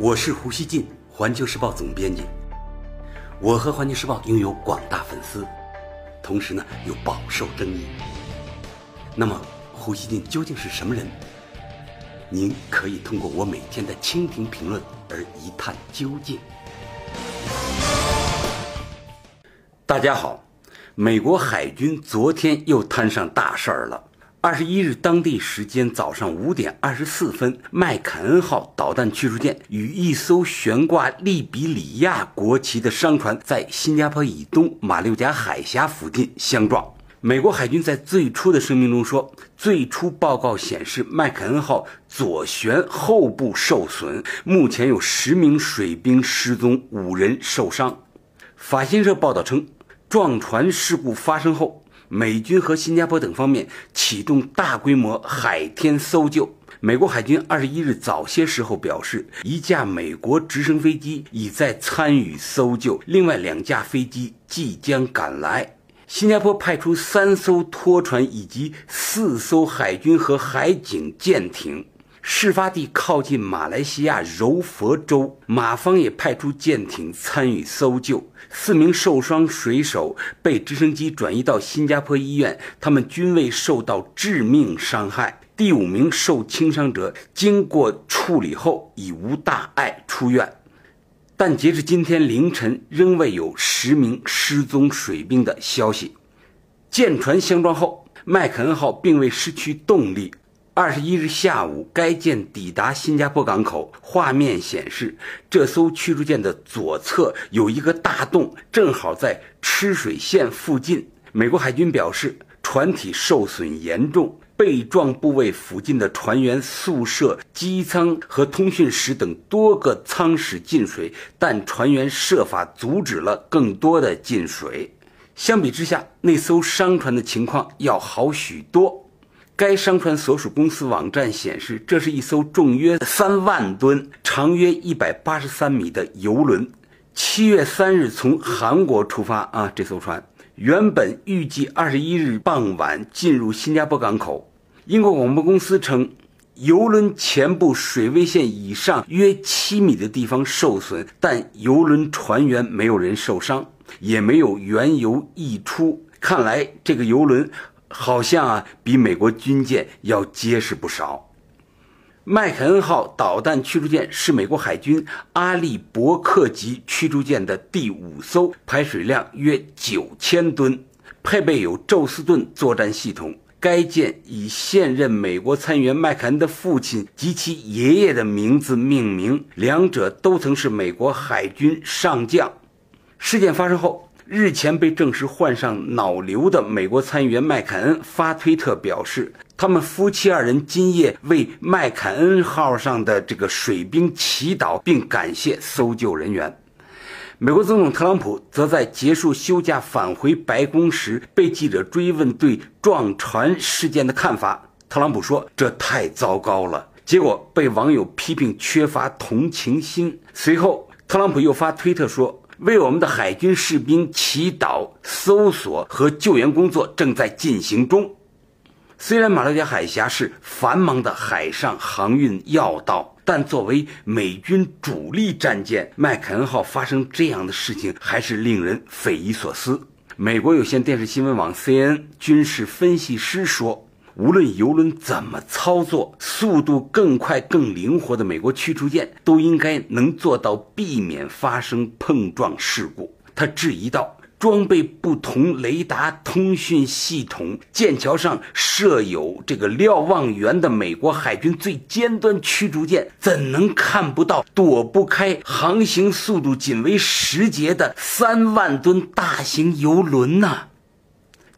我是胡锡进，环球时报总编辑。我和环球时报拥有广大粉丝，同时呢又饱受争议。那么，胡锡进究竟是什么人？您可以通过我每天的蜻蜓评论而一探究竟。大家好，美国海军昨天又摊上大事儿了。二十一日当地时间早上五点二十四分，麦凯恩号导弹驱逐舰与一艘悬挂利比里亚国旗的商船在新加坡以东马六甲海峡附近相撞。美国海军在最初的声明中说，最初报告显示麦凯恩号左舷后部受损，目前有十名水兵失踪，五人受伤。法新社报道称，撞船事故发生后。美军和新加坡等方面启动大规模海天搜救。美国海军二十一日早些时候表示，一架美国直升飞机已在参与搜救，另外两架飞机即将赶来。新加坡派出三艘拖船以及四艘海军和海警舰艇。事发地靠近马来西亚柔佛州，马方也派出舰艇参与搜救。四名受伤水手被直升机转移到新加坡医院，他们均未受到致命伤害。第五名受轻伤者经过处理后已无大碍出院，但截至今天凌晨，仍未有十名失踪水兵的消息。舰船相撞后，麦肯恩号并未失去动力。二十一日下午，该舰抵达新加坡港口。画面显示，这艘驱逐舰的左侧有一个大洞，正好在吃水线附近。美国海军表示，船体受损严重，被撞部位附近的船员宿舍、机舱和通讯室等多个舱室进水，但船员设法阻止了更多的进水。相比之下，那艘商船的情况要好许多。该商船所属公司网站显示，这是一艘重约三万吨、长约一百八十三米的游轮。七月三日从韩国出发啊，这艘船原本预计二十一日傍晚进入新加坡港口。英国广播公司称，游轮前部水位线以上约七米的地方受损，但游轮船员没有人受伤，也没有原油溢出。看来这个游轮。好像啊，比美国军舰要结实不少。麦肯恩号导弹驱逐舰是美国海军阿利伯克级驱逐舰的第五艘，排水量约九千吨，配备有宙斯盾作战系统。该舰以现任美国参议员麦肯恩的父亲及其爷爷的名字命名，两者都曾是美国海军上将。事件发生后。日前被证实患上脑瘤的美国参议员麦凯恩发推特表示，他们夫妻二人今夜为麦凯恩号上的这个水兵祈祷，并感谢搜救人员。美国总统特朗普则在结束休假返回白宫时，被记者追问对撞船事件的看法。特朗普说：“这太糟糕了。”结果被网友批评缺乏同情心。随后，特朗普又发推特说。为我们的海军士兵祈祷，搜索和救援工作正在进行中。虽然马六甲海峡是繁忙的海上航运要道，但作为美军主力战舰“麦肯恩号”发生这样的事情，还是令人匪夷所思。美国有线电视新闻网 CNN 军事分析师说。无论游轮怎么操作，速度更快、更灵活的美国驱逐舰都应该能做到避免发生碰撞事故。他质疑道：“装备不同雷达通讯系统、舰桥上设有这个瞭望员的美国海军最尖端驱逐舰，怎能看不到躲不开航行速度仅为十节的三万吨大型游轮呢？”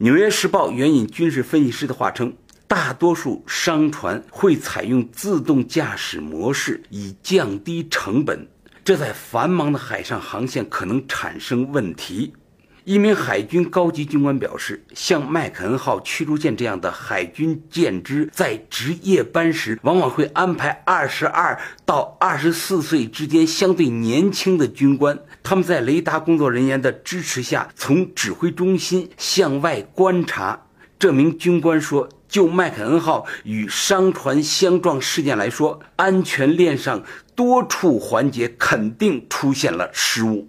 《纽约时报》援引军事分析师的话称。大多数商船会采用自动驾驶模式，以降低成本。这在繁忙的海上航线可能产生问题。一名海军高级军官表示，像麦肯恩号驱逐舰这样的海军舰只，在值夜班时往往会安排二十二到二十四岁之间相对年轻的军官，他们在雷达工作人员的支持下，从指挥中心向外观察。这名军官说。就麦肯恩号与商船相撞事件来说，安全链上多处环节肯定出现了失误。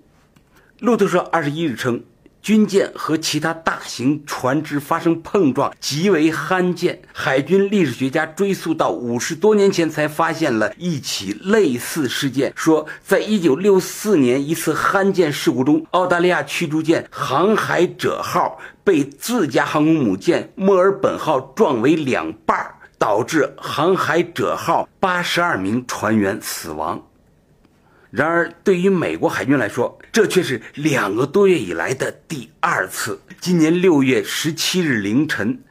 路透社二十一日称。军舰和其他大型船只发生碰撞极为罕见。海军历史学家追溯到五十多年前，才发现了一起类似事件。说，在一九六四年一次罕见事故中，澳大利亚驱逐舰“航海者号”被自家航空母舰“墨尔本号”撞为两半，导致“航海者号”八十二名船员死亡。然而，对于美国海军来说，这却是两个多月以来的第二次。今年六月十七日凌晨，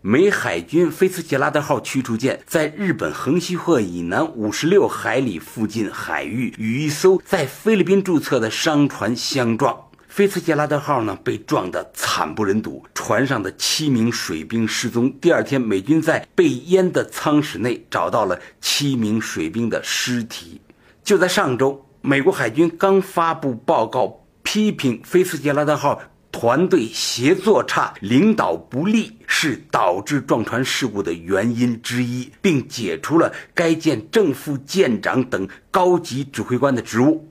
美海军菲茨杰拉德号驱逐舰在日本横须贺以南五十六海里附近海域与一艘在菲律宾注册的商船相撞。菲茨杰拉德号呢被撞得惨不忍睹，船上的七名水兵失踪。第二天，美军在被淹的舱室内找到了七名水兵的尸体。就在上周，美国海军刚发布报告，批评菲茨杰拉德号团队协作差、领导不力是导致撞船事故的原因之一，并解除了该舰正副舰长等高级指挥官的职务。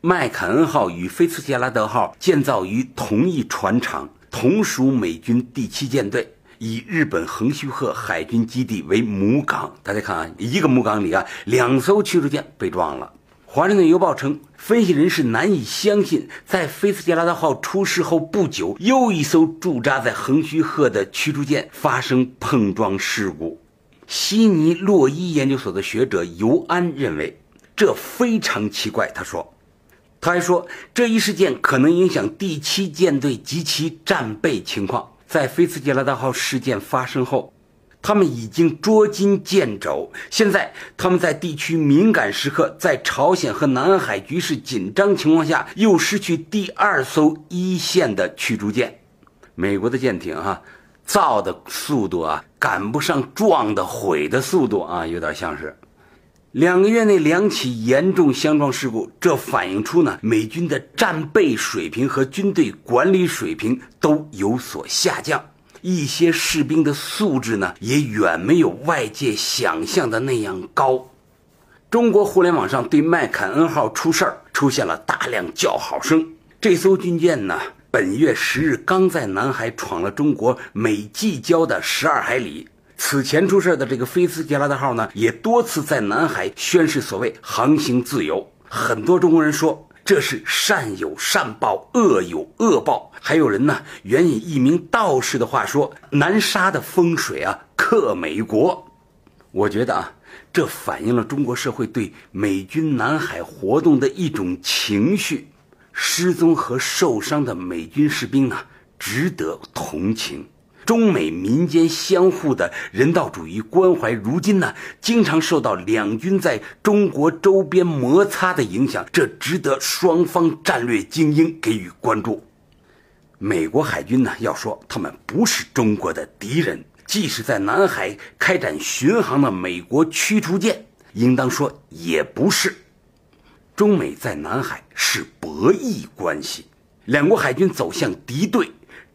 麦肯恩号与菲茨杰拉德号建造于同一船厂，同属美军第七舰队。以日本横须贺海军基地为母港，大家看啊，一个母港里啊，两艘驱逐舰被撞了。华盛顿邮报称，分析人士难以相信，在菲茨杰拉德号出事后不久，又一艘驻扎在横须贺的驱逐舰发生碰撞事故。悉尼洛伊研究所的学者尤安认为，这非常奇怪。他说，他还说，这一事件可能影响第七舰队及其战备情况。在菲茨杰拉德号事件发生后，他们已经捉襟见肘。现在，他们在地区敏感时刻，在朝鲜和南海局势紧张情况下，又失去第二艘一线的驱逐舰。美国的舰艇哈，造的速度啊，赶不上撞的毁的速度啊，有点像是。两个月内两起严重相撞事故，这反映出呢美军的战备水平和军队管理水平都有所下降，一些士兵的素质呢也远没有外界想象的那样高。中国互联网上对麦凯恩号出事儿出现了大量叫好声。这艘军舰呢，本月十日刚在南海闯了中国美济礁的十二海里。此前出事的这个菲茨杰拉德号呢，也多次在南海宣示所谓航行自由。很多中国人说这是善有善报，恶有恶报。还有人呢，援引一名道士的话说：“南沙的风水啊，克美国。”我觉得啊，这反映了中国社会对美军南海活动的一种情绪。失踪和受伤的美军士兵啊，值得同情。中美民间相互的人道主义关怀，如今呢，经常受到两军在中国周边摩擦的影响，这值得双方战略精英给予关注。美国海军呢，要说他们不是中国的敌人，即使在南海开展巡航的美国驱逐舰，应当说也不是。中美在南海是博弈关系，两国海军走向敌对。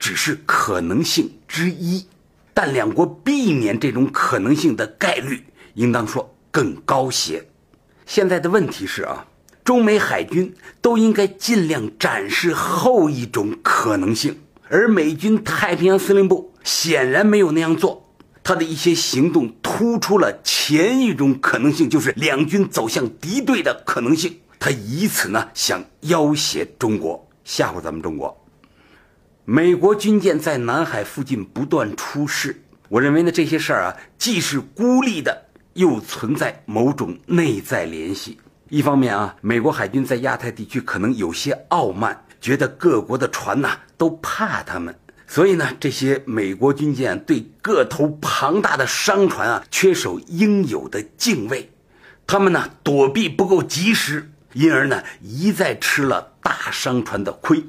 只是可能性之一，但两国避免这种可能性的概率，应当说更高些。现在的问题是啊，中美海军都应该尽量展示后一种可能性，而美军太平洋司令部显然没有那样做，他的一些行动突出了前一种可能性，就是两军走向敌对的可能性。他以此呢想要挟中国，吓唬咱们中国。美国军舰在南海附近不断出事，我认为呢这些事儿啊，既是孤立的，又存在某种内在联系。一方面啊，美国海军在亚太地区可能有些傲慢，觉得各国的船呐都怕他们，所以呢，这些美国军舰对个头庞大的商船啊缺少应有的敬畏，他们呢躲避不够及时，因而呢一再吃了大商船的亏。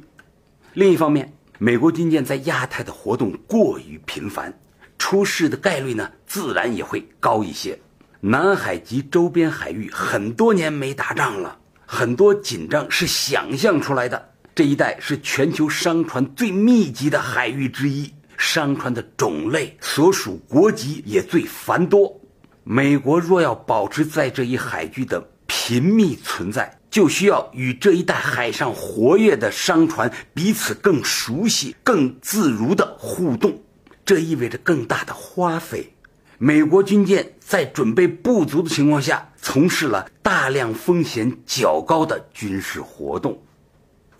另一方面，美国军舰在亚太的活动过于频繁，出事的概率呢，自然也会高一些。南海及周边海域很多年没打仗了，很多紧张是想象出来的。这一带是全球商船最密集的海域之一，商船的种类、所属国籍也最繁多。美国若要保持在这一海域的频密存在，就需要与这一带海上活跃的商船彼此更熟悉、更自如的互动。这意味着更大的花费。美国军舰在准备不足的情况下，从事了大量风险较高的军事活动。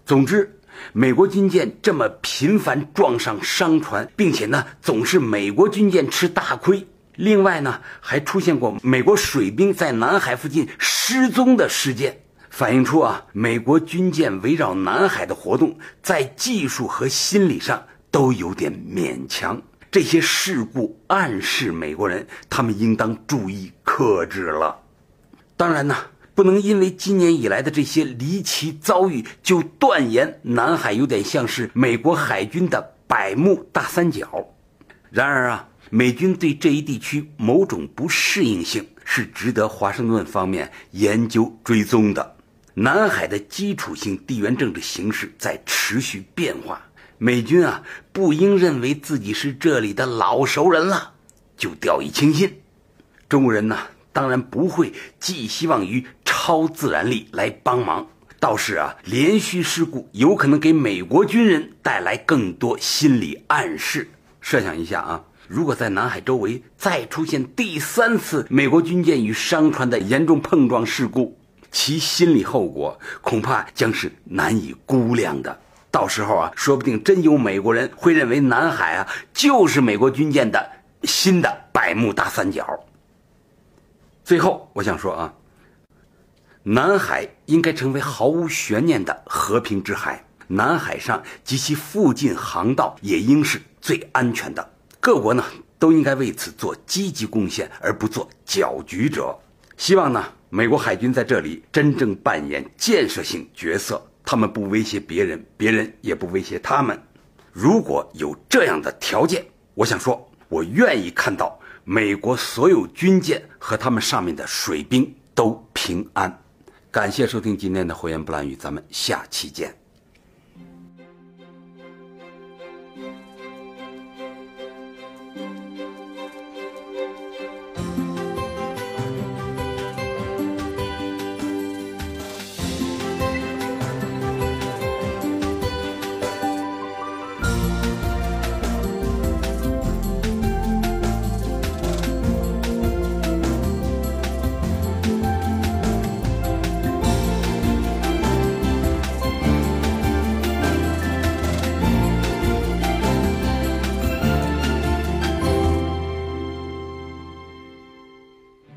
总之，美国军舰这么频繁撞上商船，并且呢，总是美国军舰吃大亏。另外呢，还出现过美国水兵在南海附近失踪的事件，反映出啊，美国军舰围绕南海的活动，在技术和心理上都有点勉强。这些事故暗示美国人，他们应当注意克制了。当然呢，不能因为今年以来的这些离奇遭遇，就断言南海有点像是美国海军的百慕大三角。然而啊，美军对这一地区某种不适应性是值得华盛顿方面研究追踪的。南海的基础性地缘政治形势在持续变化。美军啊，不应认为自己是这里的老熟人了，就掉以轻心。中国人呢，当然不会寄希望于超自然力来帮忙，倒是啊，连续事故有可能给美国军人带来更多心理暗示。设想一下啊，如果在南海周围再出现第三次美国军舰与商船的严重碰撞事故，其心理后果恐怕将是难以估量的。到时候啊，说不定真有美国人会认为南海啊就是美国军舰的新的百慕大三角。最后，我想说啊，南海应该成为毫无悬念的和平之海，南海上及其附近航道也应是最安全的。各国呢都应该为此做积极贡献，而不做搅局者。希望呢，美国海军在这里真正扮演建设性角色。他们不威胁别人，别人也不威胁他们。如果有这样的条件，我想说，我愿意看到美国所有军舰和他们上面的水兵都平安。感谢收听今天的火焰不蓝语，咱们下期见。